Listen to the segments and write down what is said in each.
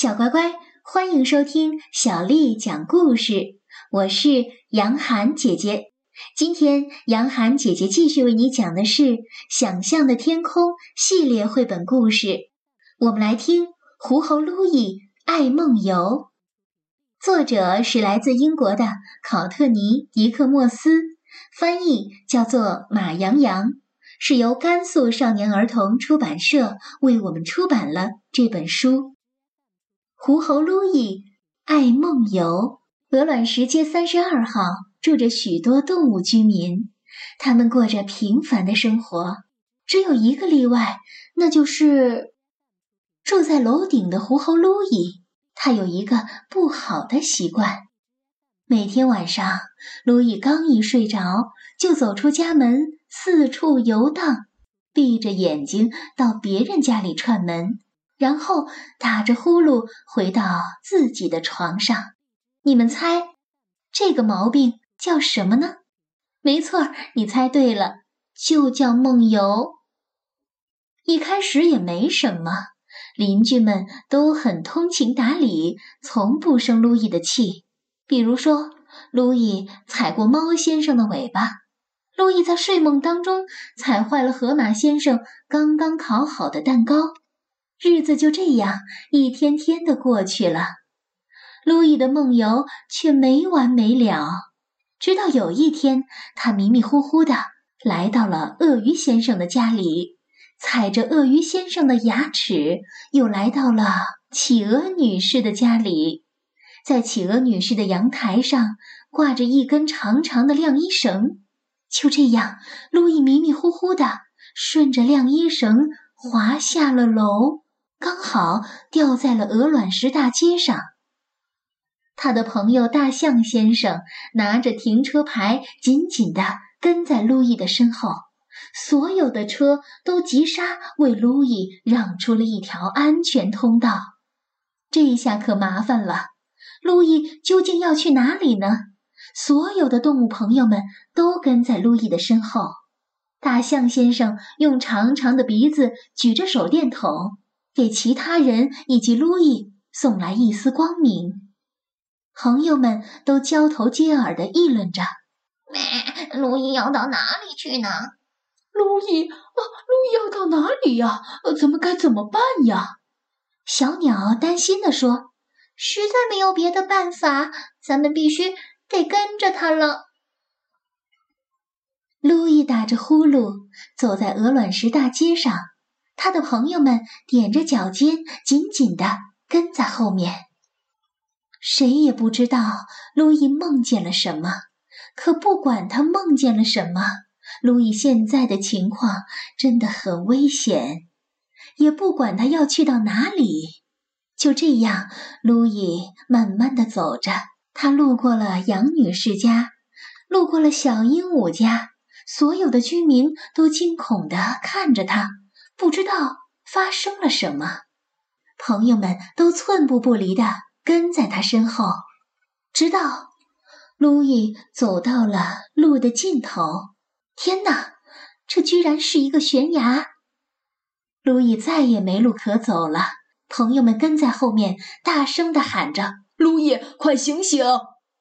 小乖乖，欢迎收听小丽讲故事。我是杨涵姐姐。今天，杨涵姐姐继续为你讲的是《想象的天空》系列绘本故事。我们来听《狐猴路易爱梦游》，作者是来自英国的考特尼·迪克莫斯，翻译叫做马洋洋，是由甘肃少年儿童出版社为我们出版了这本书。狐猴路易爱梦游。鹅卵石街三十二号住着许多动物居民，他们过着平凡的生活。只有一个例外，那就是住在楼顶的狐猴路易。他有一个不好的习惯：每天晚上，路易刚一睡着，就走出家门，四处游荡，闭着眼睛到别人家里串门。然后打着呼噜回到自己的床上，你们猜这个毛病叫什么呢？没错，你猜对了，就叫梦游。一开始也没什么，邻居们都很通情达理，从不生路易的气。比如说，路易踩过猫先生的尾巴，路易在睡梦当中踩坏了河马先生刚刚烤好的蛋糕。日子就这样一天天的过去了，路易的梦游却没完没了。直到有一天，他迷迷糊糊的来到了鳄鱼先生的家里，踩着鳄鱼先生的牙齿，又来到了企鹅女士的家里。在企鹅女士的阳台上挂着一根长长的晾衣绳，就这样，路易迷迷糊糊的顺着晾衣绳滑下了楼。刚好掉在了鹅卵石大街上。他的朋友大象先生拿着停车牌，紧紧地跟在路易的身后。所有的车都急刹，为路易让出了一条安全通道。这下可麻烦了，路易究竟要去哪里呢？所有的动物朋友们都跟在路易的身后。大象先生用长长的鼻子举着手电筒。给其他人以及路易送来一丝光明，朋友们都交头接耳地议论着：“路易要到哪里去呢？路易啊，路易要到哪里呀？咱们该怎么办呀？”小鸟担心地说：“实在没有别的办法，咱们必须得跟着他了。”路易打着呼噜走在鹅卵石大街上。他的朋友们踮着脚尖，紧紧地跟在后面。谁也不知道路易梦见了什么，可不管他梦见了什么，路易现在的情况真的很危险。也不管他要去到哪里，就这样，路易慢慢地走着。他路过了杨女士家，路过了小鹦鹉家，所有的居民都惊恐地看着他。不知道发生了什么，朋友们都寸步不离地跟在他身后，直到路易走到了路的尽头。天哪，这居然是一个悬崖！路易再也没路可走了。朋友们跟在后面，大声地喊着：“路易，快醒醒！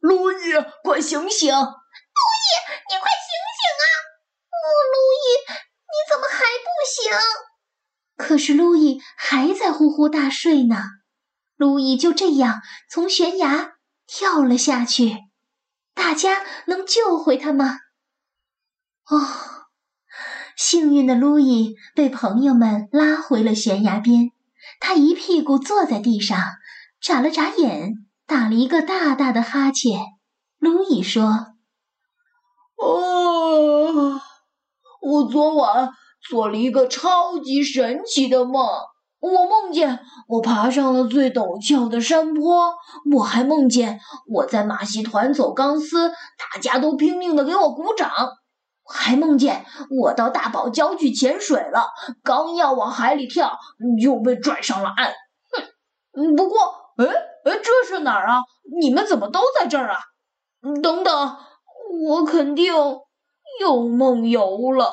路易，快醒醒！路易，你快醒醒啊！哦，路易。”你怎么还不醒？可是路易还在呼呼大睡呢。路易就这样从悬崖跳了下去。大家能救回他吗？哦，幸运的路易被朋友们拉回了悬崖边。他一屁股坐在地上，眨了眨眼，打了一个大大的哈欠。路易说：“哦。”我昨晚做了一个超级神奇的梦，我梦见我爬上了最陡峭的山坡，我还梦见我在马戏团走钢丝，大家都拼命的给我鼓掌，还梦见我到大堡礁去潜水了，刚要往海里跳，就被拽上了岸。哼，不过，哎哎，这是哪儿啊？你们怎么都在这儿啊？等等，我肯定。又梦游了，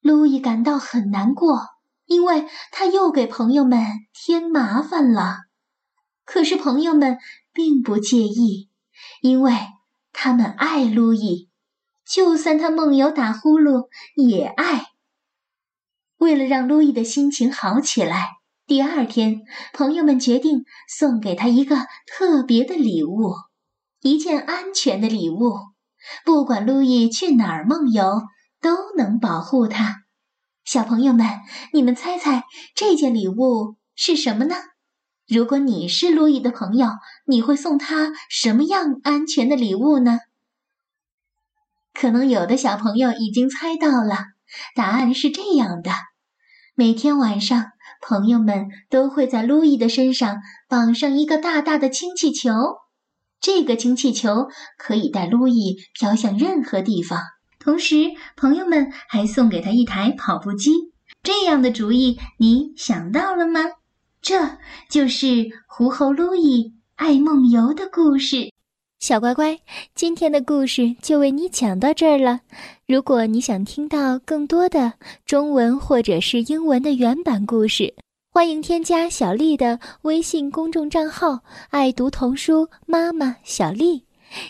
路易感到很难过，因为他又给朋友们添麻烦了。可是朋友们并不介意，因为他们爱路易，就算他梦游打呼噜也爱。为了让路易的心情好起来，第二天，朋友们决定送给他一个特别的礼物，一件安全的礼物。不管路易去哪儿梦游，都能保护他。小朋友们，你们猜猜这件礼物是什么呢？如果你是路易的朋友，你会送他什么样安全的礼物呢？可能有的小朋友已经猜到了，答案是这样的：每天晚上，朋友们都会在路易的身上绑上一个大大的氢气球，这个氢气球可以带路易飘向任何地方。同时，朋友们还送给他一台跑步机。这样的主意你想到了吗？这就是狐猴路易爱梦游的故事。小乖乖，今天的故事就为你讲到这儿了。如果你想听到更多的中文或者是英文的原版故事，欢迎添加小丽的微信公众账号“爱读童书妈妈小丽”。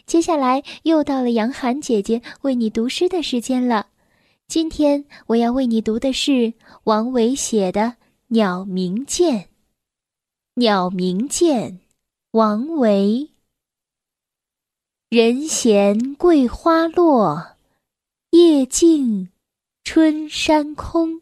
接下来又到了杨涵姐姐为你读诗的时间了。今天我要为你读的是王维写的《鸟鸣涧》。《鸟鸣涧》，王维。人闲桂花落，夜静春山空。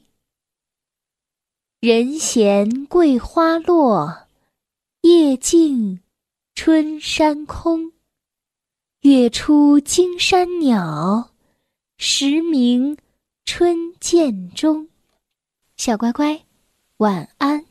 人闲桂花落，夜静春山空。月出惊山鸟，时鸣春涧中。小乖乖，晚安。